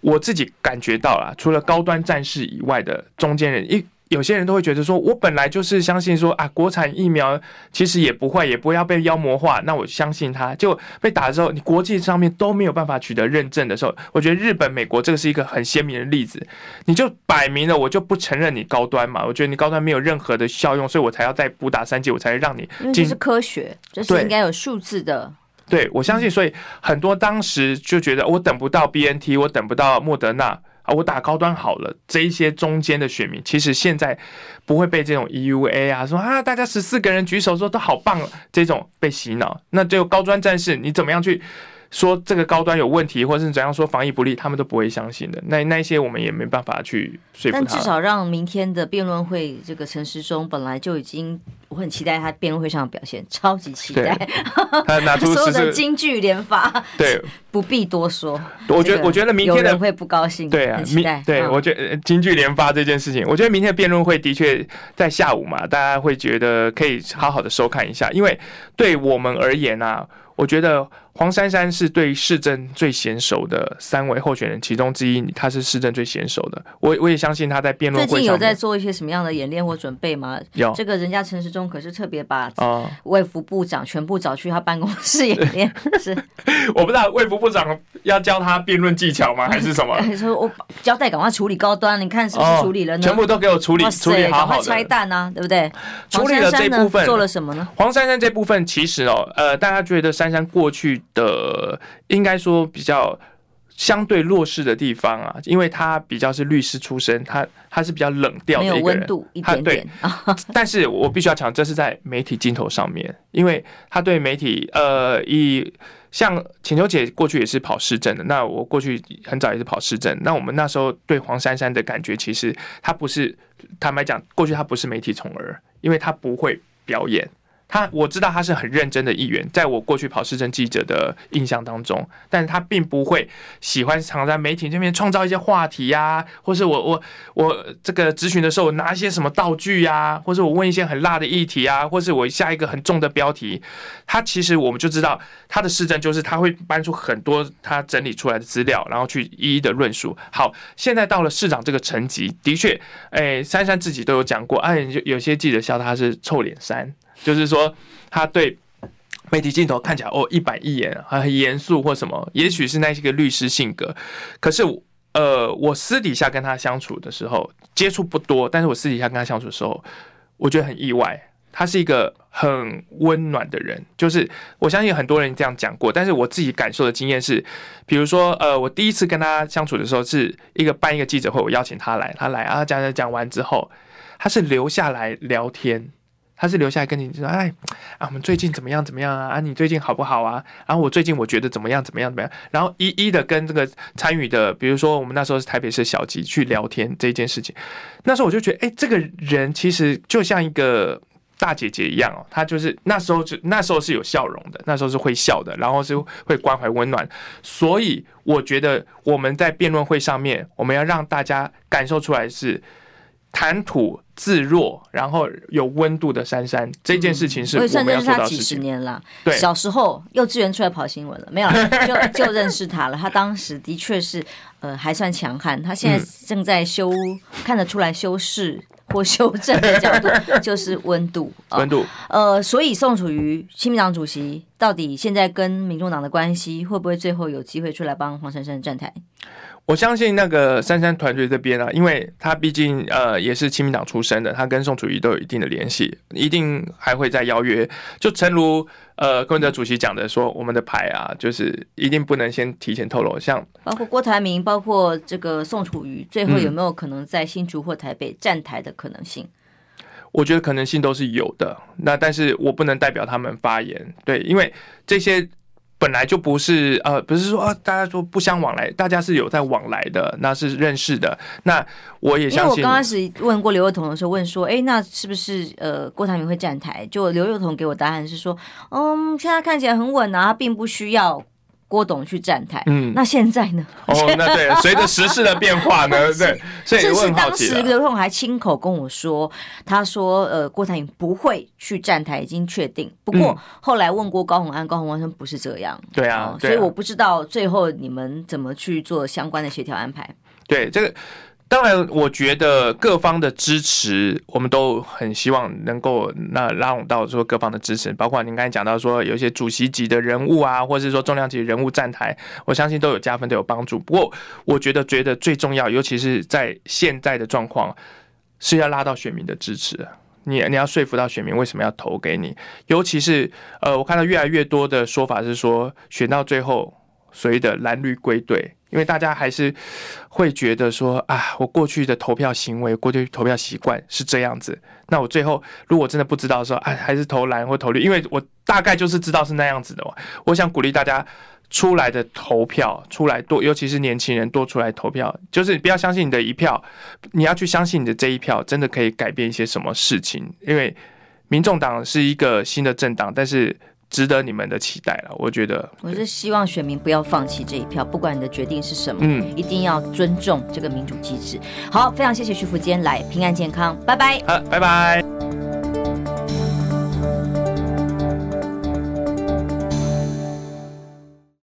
我自己感觉到了，除了高端战士以外的中间人，一有些人都会觉得说，我本来就是相信说啊，国产疫苗其实也不会，也不会要被妖魔化。那我相信它，就被打之后，你国际上面都没有办法取得认证的时候，我觉得日本、美国这个是一个很鲜明的例子。你就摆明了，我就不承认你高端嘛。我觉得你高端没有任何的效用，所以我才要再补打三剂，我才让你。这是科学，这是应该有数字的。对，我相信，所以很多当时就觉得我等不到 BNT，我等不到莫德纳我打高端好了。这一些中间的选民，其实现在不会被这种 EUA 啊，说啊，大家十四个人举手说都好棒，这种被洗脑。那就高端战士，你怎么样去？说这个高端有问题，或者是怎样说防疫不力，他们都不会相信的。那那些我们也没办法去说服他。但至少让明天的辩论会，这个陈时中本来就已经，我很期待他辩论会上的表现，超级期待。他拿出 所有的金句连发，对，不必多说。我觉得，我觉得明天的会不高兴。对啊，很期待。对，我觉得金句连发这件事情，我觉得明天的辩论会的确在下午嘛，大家会觉得可以好好的收看一下，因为对我们而言啊。我觉得黄珊珊是对市政最娴熟的三位候选人其中之一，他是市政最娴熟的。我我也相信他在辩论会上最近有在做一些什么样的演练或准备吗？有，这个人家陈时中可是特别把卫福部长全部找去他办公室演练。是，我不知道卫福部长要教他辩论技巧吗？还是什么？说我交代赶快处理高端，你看是不是处理了呢？全部都给我处理，处理好好的。拆弹啊，对不对？处理了这部分，做了什么呢？黄珊珊这部分其实哦，呃，大家觉得珊珊过去的应该说比较。相对弱势的地方啊，因为他比较是律师出身，他他是比较冷调的一个人，他对，但是我必须要讲，这是在媒体镜头上面，因为他对媒体，呃，以像请求姐过去也是跑市政的，那我过去很早也是跑市政，那我们那时候对黄珊珊的感觉，其实他不是，坦白讲，过去他不是媒体宠儿，因为他不会表演。他我知道他是很认真的议员，在我过去跑市政记者的印象当中，但是他并不会喜欢常在媒体这边创造一些话题呀、或是我我我这个咨询的时候拿一些什么道具呀、或是我问一些很辣的议题啊，或是我下一个很重的标题，他其实我们就知道他的市政就是他会搬出很多他整理出来的资料，然后去一一的论述。好，现在到了市长这个层级，的确，哎，珊珊自己都有讲过，哎，有有些记者笑他是臭脸珊。就是说，他对媒体镜头看起来哦一板一眼，很严肃或什么，也许是那些个律师性格。可是，呃，我私底下跟他相处的时候，接触不多，但是我私底下跟他相处的时候，我觉得很意外，他是一个很温暖的人。就是我相信很多人这样讲过，但是我自己感受的经验是，比如说，呃，我第一次跟他相处的时候，是一个办一个记者会，我邀请他来，他来啊，讲讲讲完之后，他是留下来聊天。他是留下来跟你说，哎，啊，我们最近怎么样怎么样啊？啊，你最近好不好啊？然后我最近我觉得怎么样怎么样怎么样？然后一一的跟这个参与的，比如说我们那时候是台北市小吉去聊天这件事情，那时候我就觉得，哎，这个人其实就像一个大姐姐一样哦，她就是那时候就那时候是有笑容的，那时候是会笑的，然后是会关怀温暖，所以我觉得我们在辩论会上面，我们要让大家感受出来是。谈吐自若，然后有温度的珊珊，这件事情是我们要做到的事情。几十年了，对，小时候幼稚园出来跑新闻了，没有就 就认识他了。他当时的确是呃还算强悍，他现在正在修，嗯、看得出来修饰或修正的角度 就是温度，温度。呃，所以宋楚瑜亲民党主席到底现在跟民众党的关系会不会最后有机会出来帮黄珊珊站台？我相信那个珊珊团队这边啊，因为他毕竟呃也是亲民党出身的，他跟宋楚瑜都有一定的联系，一定还会再邀约。就诚如呃柯文哲主席讲的说，我们的牌啊，就是一定不能先提前透露。像包括郭台铭，包括这个宋楚瑜，最后有没有可能在新竹或台北站台的可能性？嗯，我觉得可能性都是有的。那但是我不能代表他们发言，对，因为这些。本来就不是呃，不是说啊，大家说不相往来，大家是有在往来的，那是认识的。那我也相信。因为我刚开始问过刘幼彤的时候，问说，哎，那是不是呃郭台铭会站台？就刘幼彤给我答案是说，嗯，现在看起来很稳啊，他并不需要。郭董去站台，嗯，那现在呢？哦，那对，随着时事的变化呢，对，所以是当时刘宥还亲口跟我说，他说，呃，郭台铭不会去站台，已经确定。不过后来问过高宏安，高宏安说不是这样，对啊，所以我不知道最后你们怎么去做相关的协调安排。对这个。当然，我觉得各方的支持，我们都很希望能够那拉拢到说各方的支持，包括您刚才讲到说有一些主席级的人物啊，或者是说重量级人物站台，我相信都有加分，都有帮助。不过，我觉得觉得最重要，尤其是在现在的状况，是要拉到选民的支持。你你要说服到选民为什么要投给你，尤其是呃，我看到越来越多的说法是说，选到最后所谓的蓝绿归队。因为大家还是会觉得说啊，我过去的投票行为、过去投票习惯是这样子，那我最后如果真的不知道说，哎，还是投蓝或投绿，因为我大概就是知道是那样子的。我想鼓励大家出来的投票，出来多，尤其是年轻人多出来投票，就是不要相信你的一票，你要去相信你的这一票真的可以改变一些什么事情。因为民众党是一个新的政党，但是。值得你们的期待了，我觉得。我是希望选民不要放弃这一票，不管你的决定是什么，嗯，一定要尊重这个民主机制。好，非常谢谢徐福坚来，平安健康，拜拜。好，拜拜。